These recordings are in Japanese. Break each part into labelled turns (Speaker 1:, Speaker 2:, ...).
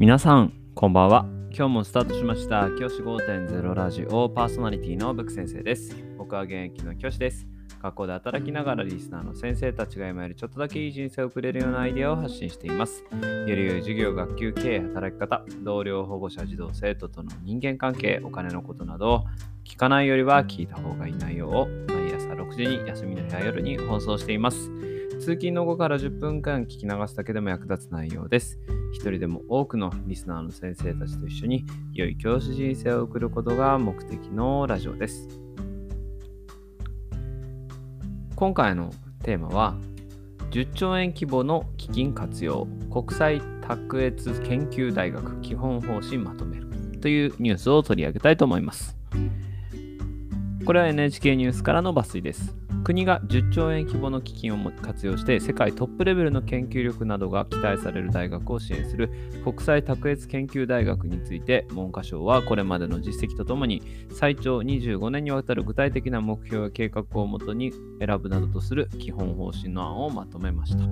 Speaker 1: 皆さん、こんばんは。今日もスタートしました教師5.0ラジオパーソナリティのブック先生です。僕は現役の教師です。学校で働きながらリスナーの先生たちが今よりちょっとだけいい人生を送れるようなアイデアを発信しています。より良い授業、学級経営、働き方、同僚、保護者、児童、生徒との人間関係、お金のことなど、聞かないよりは聞いた方がいい内容を毎朝6時に休みの日や夜に放送しています。通勤の後から10分間聞き流すだけでも役立つ内容です。一人でも多くのリスナーの先生たちと一緒に良い教師人生を送ることが目的のラジオです。今回のテーマは10兆円規模の基金活用国際卓越研究大学基本方針まとめるというニュースを取り上げたいと思います。これは NHK ニュースからの抜粋です。国が10兆円規模の基金を活用して世界トップレベルの研究力などが期待される大学を支援する国際卓越研究大学について文科省はこれまでの実績とともに最長25年にわたる具体的な目標や計画をもとに選ぶなどとする基本方針の案をまとめました。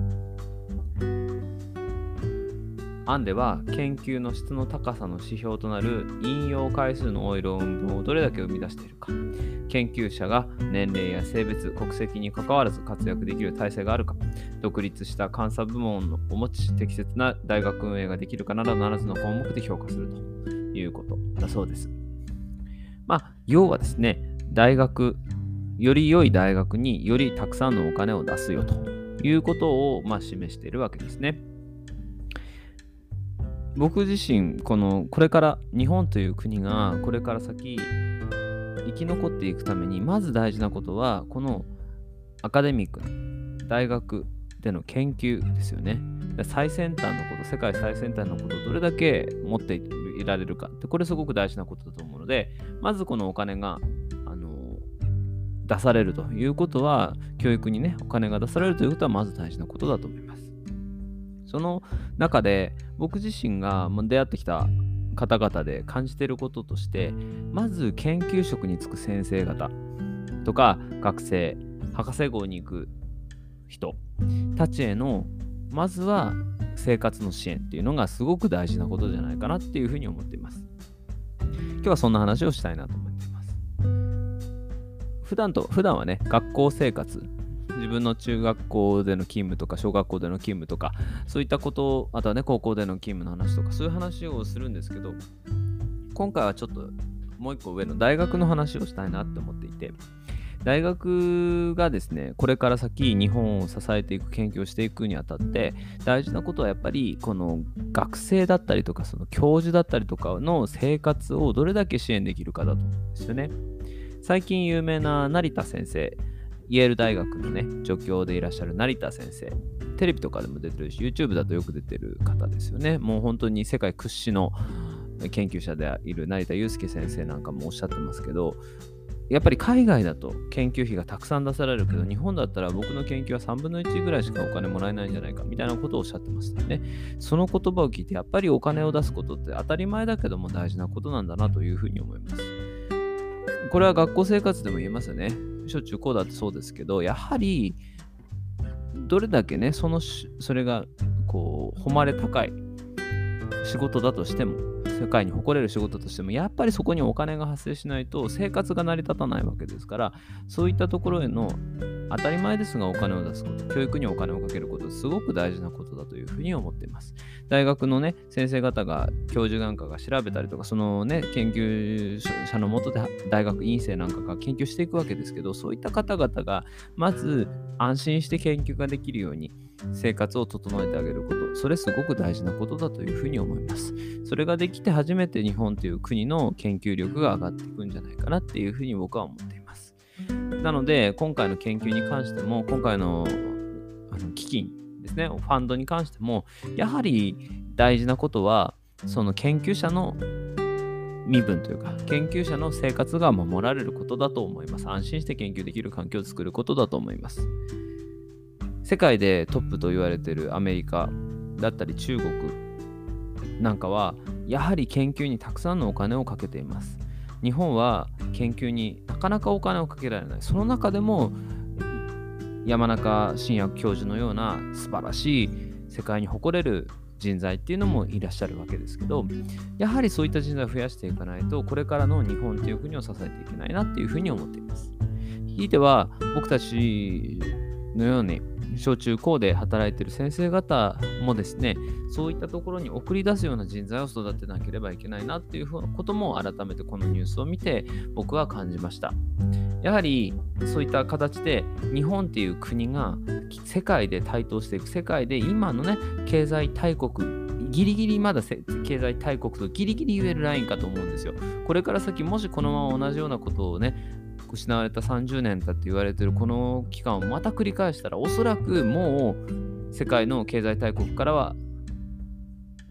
Speaker 1: 案では研究の質の高さの指標となる引用回数の多い論文をどれだけ生み出しているか。研究者が年齢や性別国籍にかかわらず活躍できる体制があるか。独立した監査部門を持ち適切な大学運営ができるかなど7つの項目で評価するということ。だそうです。まあ要はですね大学より良い大学によりたくさんのお金を出すよということを、まあ、示しているわけですね。僕自身このこれから日本という国がこれから先生き残っていくためにまず大事なことはこのアカデミックな大学での研究ですよね。最先端のこと世界最先端のことをどれだけ持っていられるか。でこれすごく大事なことだと思うのでまずこのお金があの出されるということは教育にねお金が出されるということはまず大事なことだと思います。その中で僕自身が出会ってきた方々で感じてることとしてまず研究職に就く先生方とか学生博士号に行く人たちへのまずは生活の支援っていうのがすごく大事なことじゃないかなっていうふうに思っています。今日はそんな話をしたいなと思っています。普段と普段はね学校生活自分の中学校での勤務とか小学校での勤務とかそういったことあとはね高校での勤務の話とかそういう話をするんですけど今回はちょっともう一個上の大学の話をしたいなって思っていて大学がですねこれから先日本を支えていく研究をしていくにあたって大事なことはやっぱりこの学生だったりとかその教授だったりとかの生活をどれだけ支援できるかだと思うんですよね。最近有名な成田先生。イェール大学のね、助教でいらっしゃる成田先生。テレビとかでも出てるし、YouTube だとよく出てる方ですよね。もう本当に世界屈指の研究者でいる成田悠介先生なんかもおっしゃってますけど、やっぱり海外だと研究費がたくさん出されるけど、日本だったら僕の研究は3分の1ぐらいしかお金もらえないんじゃないかみたいなことをおっしゃってましたよね。その言葉を聞いて、やっぱりお金を出すことって当たり前だけども大事なことなんだなというふうに思います。これは学校生活でも言えますよね。しょっちゅうこうだってそうですけど、やはり、どれだけね、そのそれが、こう、誉れ高い仕事だとしても、世界に誇れる仕事としても、やっぱりそこにお金が発生しないと生活が成り立たないわけですから、そういったところへの当たり前ですがお金を出すこと、教育にお金をかけること、すごく大事なことだというふうに思っています。大学のね、先生方が、教授なんかが調べたりとか、そのね、研究者のもとで大学院生なんかが研究していくわけですけど、そういった方々が、まず安心して研究ができるように、生活を整えてあげること、それすごく大事なことだというふうに思います。それができて初めて日本という国の研究力が上がっていくんじゃないかなっていうふうに僕は思っています。なので、今回の研究に関しても、今回のあの基金ですね、ファンドに関しても、やはり大事なことは、その研究者の身分というか、研究者の生活が守られることだと思います。安心して研究できる環境を作ることだと思います。世界でトップと言われているアメリカだったり中国なんかはやはり研究にたくさんのお金をかけています日本は研究になかなかお金をかけられない。その中でも山中伸也教授のような素晴らしい世界に誇れる人材っていうのもいらっしゃるわけですけどやはりそういった人材を増やしていかないとこれからの日本という国を支えていけないなっていうふうに思っています。ひいては僕たちのように小中高で働いている先生方もですねそういったところに送り出すような人材を育てなければいけないなっていうことも改めてこのニュースを見て僕は感じましたやはりそういった形で日本っていう国が世界で台頭していく世界で今のね経済大国ギリギリまだ経済大国とギリギリ言えるラインかと思うんですよ。これから先もしこのまま同じようなことをね失われた30年だって言われてるこの期間をまた繰り返したらおそらくもう世界の経済大国からは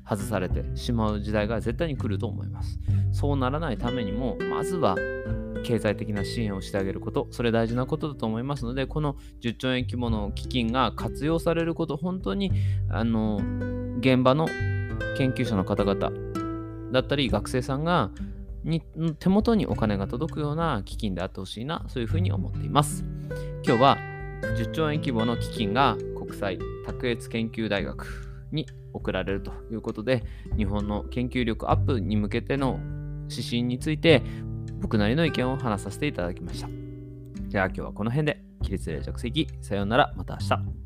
Speaker 1: 外されてしまう時代が絶対に来ると思います。そうならないためにもまずは経済的な支援をしてあげること、それ大事なことだと思いますので、この10兆円規模の基金が活用されること、本当にあの現場の研究者の方々だったり、学生さんがに手元にお金が届くような基金であってほしいな、そういうふうに思っています。今日は10兆円規模の基金が国際卓越研究大学に送られるということで、日本の研究力アップに向けての指針について僕なりの意見を話させていただきました。じゃあ今日はこの辺で起立例着席さようならまた明日。